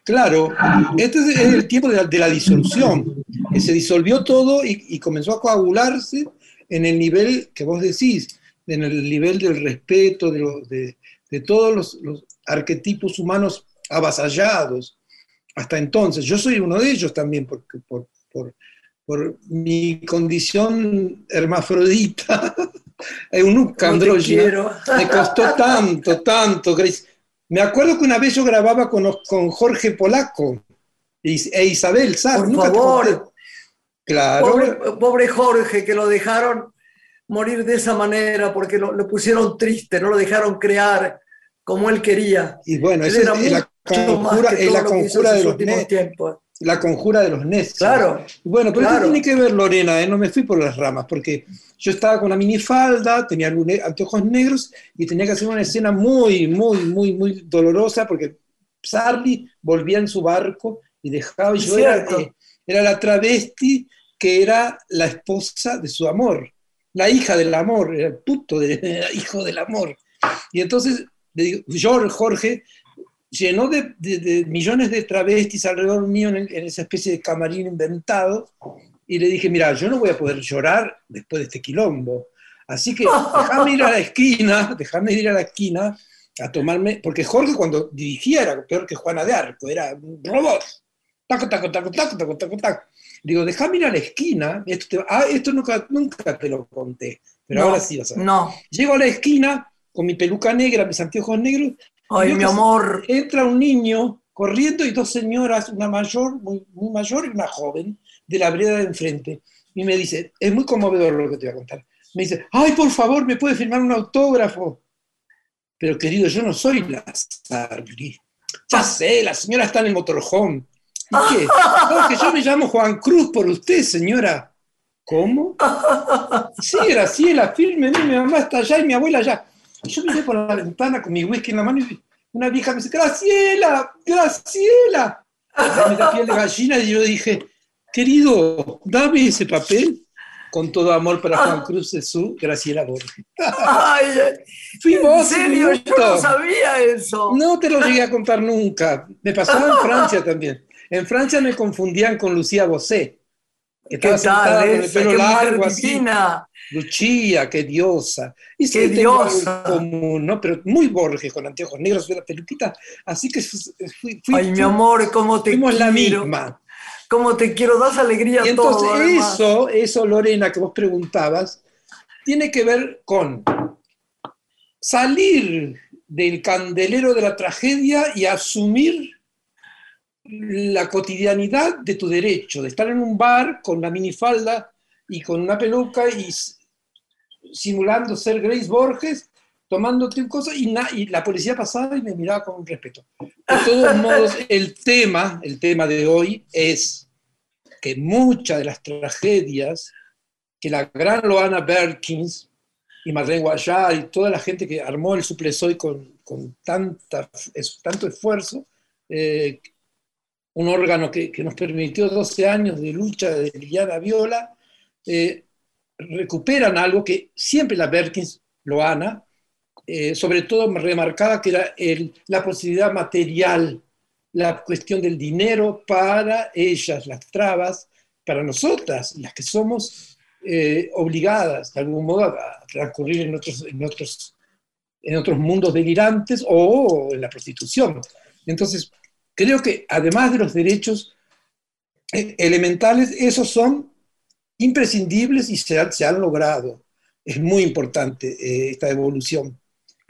D: Claro, este es el tiempo de la, disolución, se disolvió todo y, comenzó a coagularse en el nivel que vos decís, en el nivel del respeto, de, todos los, arquetipos humanos avasallados. Hasta entonces, yo soy uno de ellos también, porque por, mi condición hermafrodita, eunuca andrógina, me costó tanto, tanto, Grace. Me acuerdo que una vez yo grababa con, con Jorge Polaco e Isabel Sá.
A: Por favor, Pobre, Jorge, que lo dejaron morir de esa manera porque lo, pusieron triste, no lo dejaron crear como él quería.
D: Y bueno, esa es la conjura, la conjura de los tiempos. La conjura de los necios.
A: Claro.
D: Bueno, pero esto tiene que ver, Lorena, ¿eh? no me fui por las ramas, porque yo estaba con una minifalda, tenía anteojos negros y tenía que hacer una escena muy, muy, muy, muy dolorosa porque Charlie volvía en su barco y dejaba, y yo era, eh, era la travesti que era la esposa de su amor, la hija del amor, el puto hijo del amor. Y entonces Jorge llenó de, millones de travestis alrededor mío en, esa especie de camarín inventado y le dije, mira, yo no voy a poder llorar después de este quilombo. Así que déjame ir a la esquina, déjame ir a la esquina a tomarme, porque Jorge cuando dirigía era peor que Juana de Arco, era un robot. Taco, taco, taco, taco, taco, taco, taco. Digo, déjame ir a la esquina. Esto, ah, esto nunca, nunca te lo conté, pero ahora sí vas a ver.
A: No.
D: Llego a la esquina con mi peluca negra, mis anteojos negros.
A: Ay, mi amor.
D: Entra un niño corriendo y dos señoras, una mayor, muy, muy mayor y una joven, de la vereda de enfrente. Y me dice, es muy conmovedor lo que te voy a contar. Me dice, ay, por favor, ¿me puede firmar un autógrafo? Pero querido, yo no soy la Sarli. Ya sé, la señora está en el motorhome. ¿Y qué? No, que yo me llamo Juan Cruz por usted, señora. ¿Cómo? Sí, Graciela, firme, mi mamá está allá y mi abuela allá. Y yo miré por la ventana con mi whisky en la mano y una vieja me dice, Graciela, Graciela. Me da piel de gallina y yo dije, querido, dame ese papel con todo amor para Juan Cruz de su Graciela Borges.
A: Ay, ¿En serio? Yo no sabía eso.
D: No te lo llegué a contar nunca. Me pasaba en Francia también. En Francia me confundían con Lucía Bosé.
A: Que estaba sentada con el pelo largo así.
D: Lucía, qué diosa.
A: Y qué diosa.
D: Común, ¿no? Pero muy Borges, con anteojos negros y la peluquita. Así que fui,
A: Ay, mi amor, cómo te
D: fuimos la misma.
A: Cómo te quiero, das alegría
D: y entonces eso, eso, Lorena, que vos preguntabas, tiene que ver con salir del candelero de la tragedia y asumir la cotidianidad de tu derecho, de estar en un bar con la minifalda y con una peluca y simulando ser Grace Borges, tomándote cosas y, y la policía pasaba y me miraba con respeto. De todos modos, el tema, el tema de hoy es que muchas de las tragedias que la gran Loana Berkins y Marlene Guayar y toda la gente que armó el suplesoy con, con tanta, tanto esfuerzo, eh, un órgano que, que, nos permitió 12 años de lucha de Liliana Viola, eh, recuperan algo que siempre la Berkins, Loana, eh, sobre todo remarcaba que era la posibilidad material, la cuestión del dinero para ellas, las trabas, para nosotras, las que somos eh, obligadas de algún modo a, transcurrir en otros, en, otros, en otros mundos delirantes o en la prostitución. Entonces, creo que además de los derechos elementales, esos son imprescindibles y se, han logrado. Es muy importante eh, esta evolución.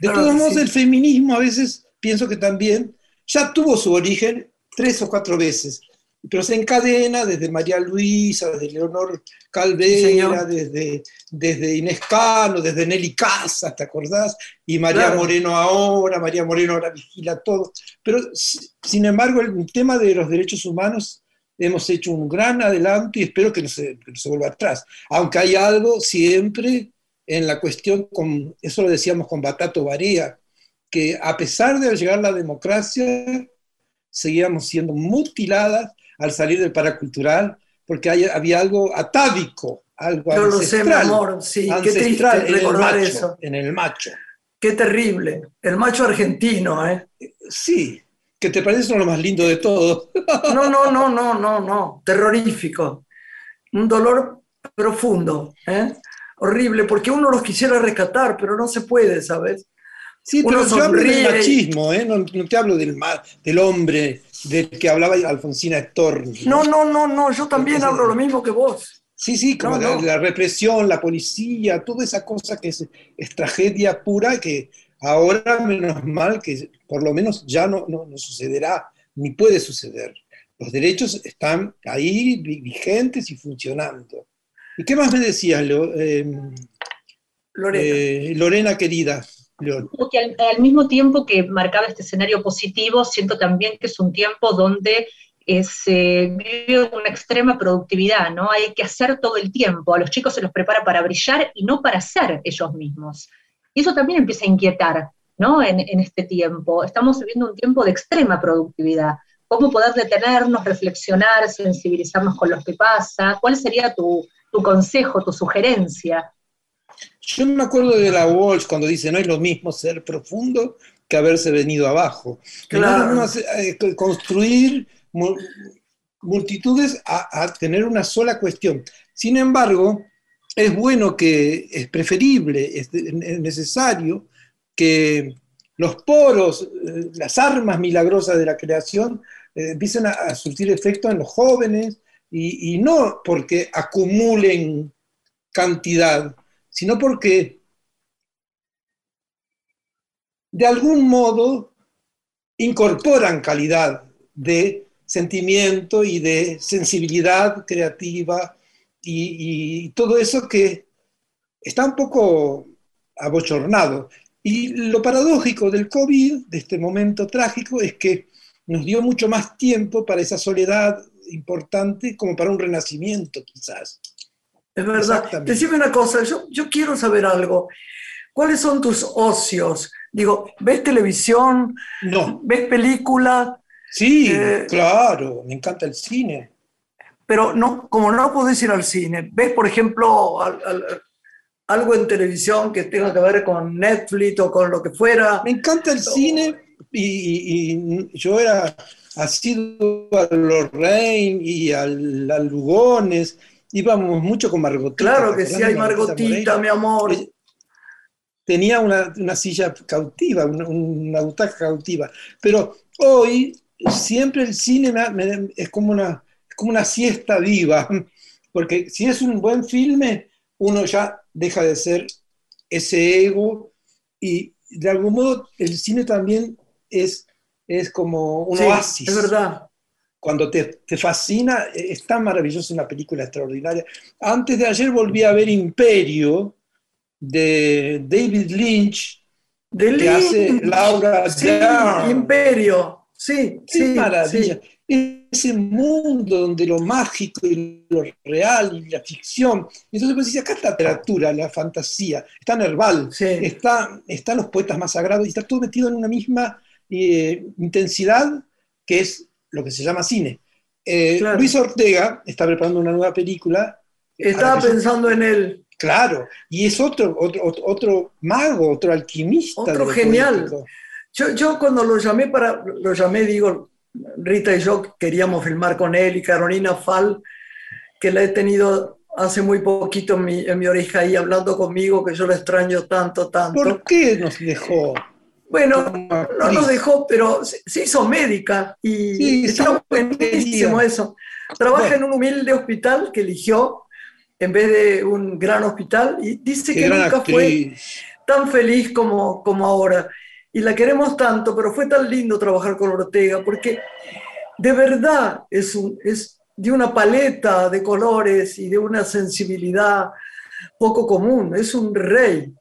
D: De todos modos, el feminismo a veces pienso que también ya tuvo su origen tres o cuatro veces, pero se encadena desde María Luisa, desde Leonor Calvera, desde, desde Inés Cano, desde Nelly Casa, ¿te acordás? Y María Moreno ahora, María Moreno ahora vigila todo. Pero, sin embargo, el tema de los derechos humanos hemos hecho un gran adelanto y espero que no se, vuelva atrás. Aunque hay algo siempre en la cuestión, con, eso lo decíamos con Batato Varea, que a pesar de llegar la democracia, seguíamos siendo mutiladas al salir del paracultural, porque había algo atávico, algo
A: Yo lo sé, mi amor, sí, qué triste recordar eso.
D: En el macho.
A: Qué terrible, el macho argentino, ¿eh?
D: Sí, que te parece lo más lindo de todo.
A: No, no, no, no, no, no, terrorífico. Un dolor profundo, ¿eh? horrible, porque uno los quisiera rescatar, pero no se puede, ¿sabes?
D: Sí, pero yo hablo del machismo, ¿eh? no, te hablo del, del hombre del que hablaba Alfonsina Storni.
A: No, no, no, no, yo también hablo lo mismo que vos.
D: Sí, sí, como la, represión, la policía, toda esa cosa que es, es tragedia pura que Ahora, menos mal que por lo menos ya no, no, sucederá, ni puede suceder. Los derechos están ahí vigentes y funcionando. ¿Y qué más me decías, em, eh, Lorena. querida?
B: Al, mismo tiempo que marcaba este escenario positivo, siento también que es un tiempo donde eh, se vive una extrema productividad, ¿no? Hay que hacer todo el tiempo. A los chicos se los prepara para brillar y no para ser ellos mismos. Y eso también empieza a inquietar, ¿no? En, este tiempo. Estamos viviendo un tiempo de extrema productividad. ¿Cómo poder detenernos, reflexionar, sensibilizarnos con lo que pasa? ¿Cuál sería tu, consejo, tu sugerencia?
D: Yo me acuerdo de la Walsh cuando dice, no es lo mismo ser profundo que haberse venido abajo. Claro. Eh, construir multitudes a, a, tener una sola cuestión. Sin embargo, es bueno que, es preferible, es, necesario que los poros, eh, las armas milagrosas de la creación eh, empiecen a, surtir efecto en los jóvenes y, no porque acumulen cantidad, sino porque de algún modo incorporan calidad de sentimiento y de sensibilidad creativa y, todo eso que está un poco abochornado. Y lo paradójico del COVID, de este momento trágico, es que nos dio mucho más tiempo para esa soledad importante como para un renacimiento quizás.
A: Es verdad. Decime una cosa, yo, yo quiero saber algo. ¿Cuáles son tus ocios? Digo, ¿ves televisión?
D: No.
A: ¿Ves película?
D: Sí, eh, claro, me encanta el cine.
A: Pero no, como no podés ir al cine, ¿ves, por ejemplo, algo en televisión que tenga que ver con Netflix o con lo que fuera?
D: Me encanta el cine y, yo era asido a Lorraine y al, a Lugones, íbamos mucho con Margotita.
A: Claro que sí, hay Margotita, mi amor.
D: Tenía una, una silla cautiva, una, una, butaca cautiva. Pero hoy siempre el cine es, como una, como una siesta viva, porque si es un buen filme, uno ya deja de ser ese ego y de algún modo el cine también es, es como un oasis.
A: Es verdad.
D: Cuando te, te, fascina, es tan maravillosa una película extraordinaria. Antes de ayer volví a ver Imperio de David Lynch,
A: de que hace Laura sí, Imperio, sí,
D: Qué sí, maravilla. Ese mundo donde lo mágico y lo real y la ficción. Entonces, pues acá está la literatura, la fantasía, está Nerval, está, están los poetas más sagrados y está todo metido en una misma eh, intensidad, que es lo que se llama cine. Eh, Luis Ortega está preparando una nueva película.
A: Estaba pensando en él.
D: Claro, y es otro, otro, otro mago, otro alquimista.
A: Otro genial. Yo, yo, cuando lo llamé para, lo llamé, digo, Rita y yo queríamos filmar con él y Carolina Fall, que la he tenido hace muy poquito en mi, en mi oreja ahí hablando conmigo, que yo lo extraño tanto, tanto.
D: ¿Por qué nos dejó?
A: Bueno, no nos dejó, pero se hizo médica y está buenísimo eso. Trabaja en un humilde hospital que eligió en vez de un gran hospital y dice que nunca fue tan feliz como, como ahora. Y la queremos tanto, pero fue tan lindo trabajar con Ortega porque de verdad es, un, es de una paleta de colores y de una sensibilidad poco común. Es un rey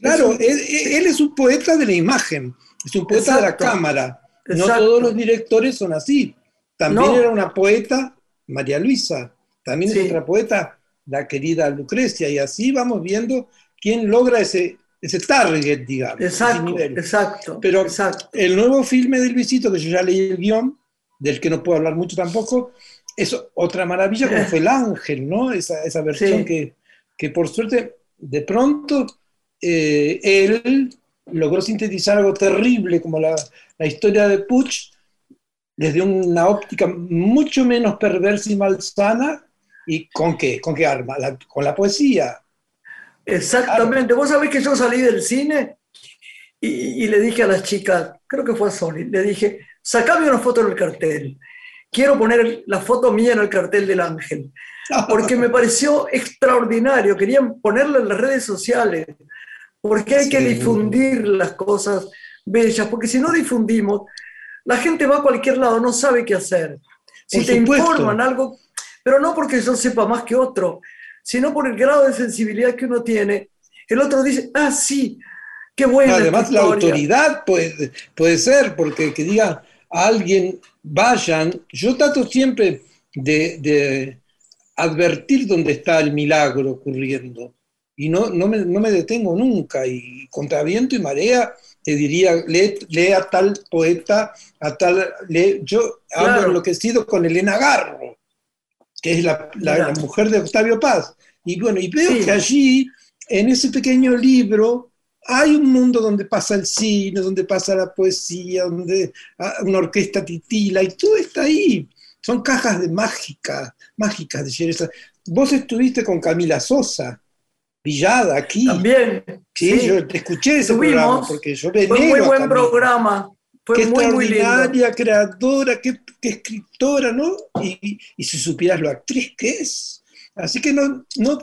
D: Claro, él, es un poeta de la imagen, es un poeta de la cámara. No todos los directores son así. También era una poeta, María Luisa, también es otra poeta, la querida Lucrecia, y así vamos viendo quién logra ese, ese target, digamos.
A: Exacto, exacto.
D: Pero
A: exacto.
D: el nuevo filme de Luisito, que yo ya leí el guion, del que no puedo hablar mucho tampoco, es otra maravilla como fue El Ángel, ¿no? Esa, esa versión que, que por suerte de pronto eh, él logró sintetizar algo terrible como la, historia de Puch desde una óptica mucho menos perversa y malsana. ¿Y con qué? ¿Con qué arma? con la poesía.
A: Exactamente. Vos sabés que yo salí del cine y, le dije a las chicas, creo que fue a Sony, le dije, sacame una foto en el cartel. Quiero poner la foto mía en el cartel del ángel. Porque me pareció extraordinario. Querían ponerla en las redes sociales porque hay que difundir las cosas bellas, porque si no difundimos, la gente va a cualquier lado, no sabe qué hacer. Si te informan algo, pero no porque yo sepa más que otro, sino por el grado de sensibilidad que uno tiene, el otro dice, ah, sí, qué bueno.
D: Además, la autoridad puede, puede ser, porque que diga a alguien, vayan, yo trato siempre de, de advertir dónde está el milagro ocurriendo y no, no, me, no me detengo nunca. Y contra viento y marea te diría, lee, a tal poeta, a tal... Lee, yo claro. ando enloquecido con Elena Garro, que es la, la, mujer de Octavio Paz. Y bueno, y veo que allí, en ese pequeño libro, hay un mundo donde pasa el cine, donde pasa la poesía, donde ah, una orquesta titila, y todo está ahí. Son cajas de mágica, mágicas de Vos estuviste con Camila Sosa, Villada aquí.
A: También.
D: Sí, yo te escuché ese programa porque yo Fue
A: muy buen programa. Fue
D: qué
A: muy,
D: extraordinaria, creadora, qué, escritora, ¿no? Y, y, si supieras lo actriz que es. Así que no, no,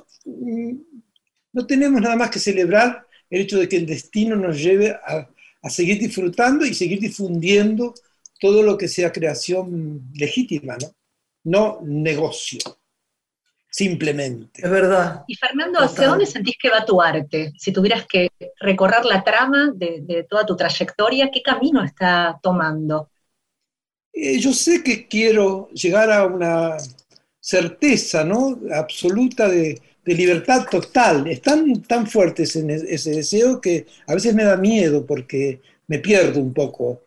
D: no tenemos nada más que celebrar el hecho de que el destino nos lleve a, a seguir disfrutando y seguir difundiendo todo lo que sea creación legítima, ¿no? No negocio simplemente.
A: Es verdad.
B: Y Fernando, ¿hacia dónde sentís que va tu arte? Si tuvieras que recorrer la trama de, toda tu trayectoria, ¿qué camino está tomando?
D: eh, yo sé que quiero llegar a una certeza ¿no? absoluta de, libertad total. Es tan, tan fuerte ese, ese deseo que a veces me da miedo porque me pierdo un poco.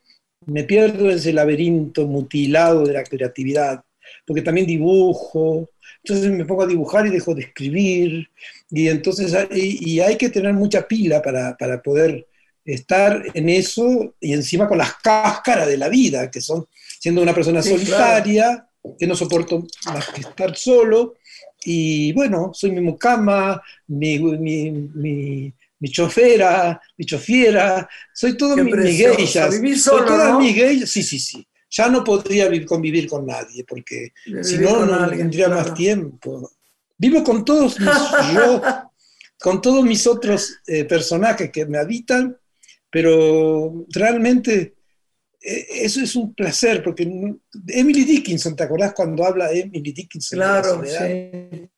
D: Me pierdo en ese laberinto mutilado de la creatividad, porque también dibujo, entonces me pongo a dibujar y dejo de escribir, y entonces y, hay que tener mucha pila para, para, poder estar en eso y encima con las cáscaras de la vida, que son siendo una persona solitaria, que no soporto más que estar solo, y bueno, soy mi mucama, mi, mi, mi, mi chofera, mi chofiera, soy todo mi, mi geisha. Soy toda mi geisha, sí, sí, sí. Ya no podría convivir con nadie, porque si no, no tendría más tiempo. Vivo con todos mis yo, con todos mis otros eh, personajes que me habitan, pero realmente eh, eso es un placer, porque Emily Dickinson, ¿te acordás cuando habla Emily Dickinson?
A: Claro, sí.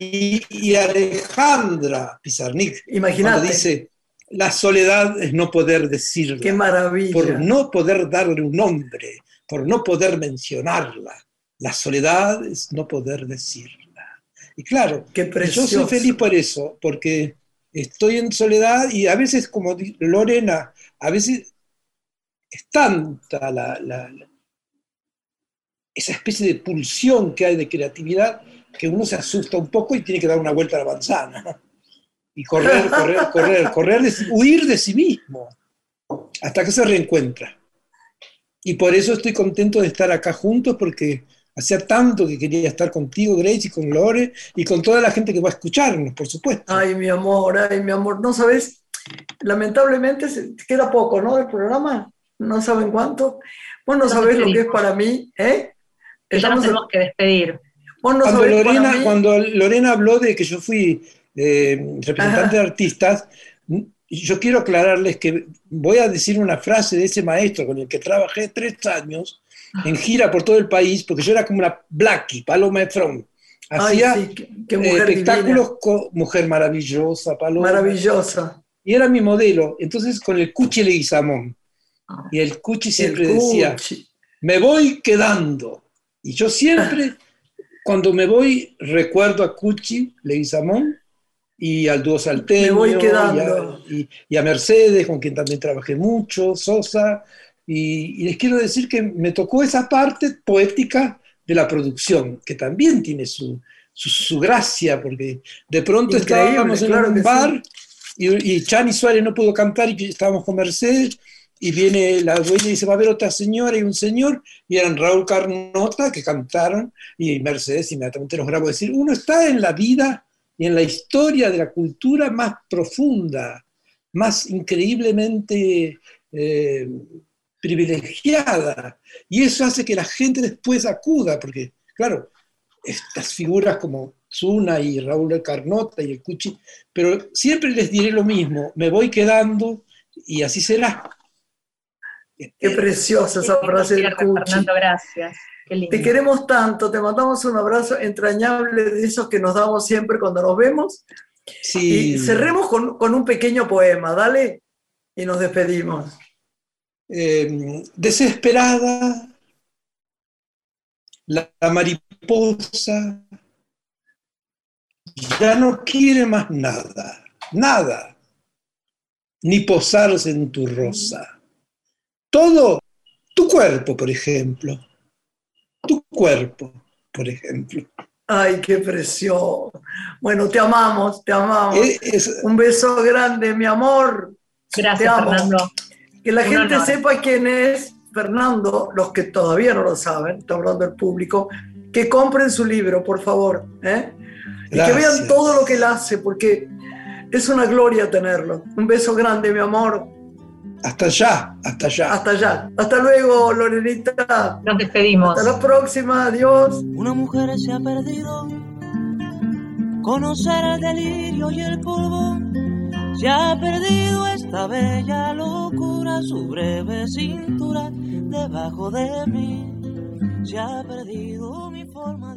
D: Y, Alejandra Pizarnik,
A: Imagínate.
D: dice, la soledad es no poder decirla.
A: Qué maravilla.
D: Por no poder darle un nombre, por no poder mencionarla. La soledad es no poder decirla. Y claro, yo soy feliz por eso, porque estoy en soledad y a veces, como Lorena, a veces es tanta esa especie de pulsión que hay de creatividad que uno se asusta un poco y tiene que dar una vuelta a la manzana. Y correr, correr, correr, correr, huir de sí mismo, hasta que se reencuentra. Y por eso estoy contento de estar acá juntos, porque hacía tanto que quería estar contigo, Grace, y con Lore, y con toda la gente que va a escucharnos, por supuesto.
A: Ay, mi amor, ay, mi amor, no sabes, lamentablemente queda poco, ¿no? Del programa, no saben cuánto. Vos no sabés lo que es para mí, ¿eh?
B: Estamos tenemos que despedir.
D: cuando, Lorena, cuando Lorena habló de que yo fui eh, representante de artistas, yo quiero aclararles que voy a decir una frase de ese maestro con el que trabajé tres años en gira por todo el país, porque yo era como una Blackie, Paloma Efron. Hacía eh, espectáculos con mujer maravillosa, Paloma.
A: Maravillosa.
D: Y era mi modelo. Entonces con el Cuchi Leguizamón. Y el Cuchi siempre decía, me voy quedando. Y yo siempre, cuando me voy, recuerdo a Cuchi Leguizamón y al dúo Salteño, Y, a, Mercedes, con quien también trabajé mucho, Sosa, y, les quiero decir que me tocó esa parte poética de la producción, que también tiene su, su, gracia, porque de pronto estábamos en un bar y, y Chani Suárez no pudo cantar y estábamos con Mercedes, y viene la dueña y dice, va a haber otra señora y un señor, y eran Raúl Carnota que cantaron, y Mercedes inmediatamente nos grabó. Decir, uno está en la vida y en la historia de la cultura más profunda, más increíblemente eh, privilegiada. Y eso hace que la gente después acuda, porque, claro, estas figuras como Zuna y Raúl Carnota y el Cuchi, pero siempre les diré lo mismo, me voy quedando y así será.
A: Qué preciosa esa frase del Cuchi.
B: Fernando, gracias.
A: Te queremos tanto, te mandamos un abrazo entrañable de esos que nos damos siempre cuando nos vemos.
D: Sí.
A: Y cerremos con, un pequeño poema, dale, y nos despedimos.
D: Eh, desesperada, la, la mariposa ya no quiere más nada, nada, ni posarse en tu rosa. Todo, tu cuerpo, por ejemplo tu cuerpo, por ejemplo.
A: Ay, qué precioso. Bueno, te amamos, te amamos. Un beso grande, mi amor.
B: Gracias, Fernando.
A: Que la gente sepa quién es Fernando, los que todavía no lo saben, está hablando el público, que compren su libro, por favor. ¿eh? Y que vean todo lo que él hace, porque es una gloria tenerlo. Un beso grande, mi amor.
D: Hasta allá, hasta allá.
A: Hasta allá. Hasta luego, Lorenita.
B: Nos despedimos.
A: Hasta la próxima, adiós.
E: Una mujer se ha perdido. Conocer el delirio y el polvo. Se ha perdido esta bella locura, su breve cintura debajo de mí. Se ha perdido mi forma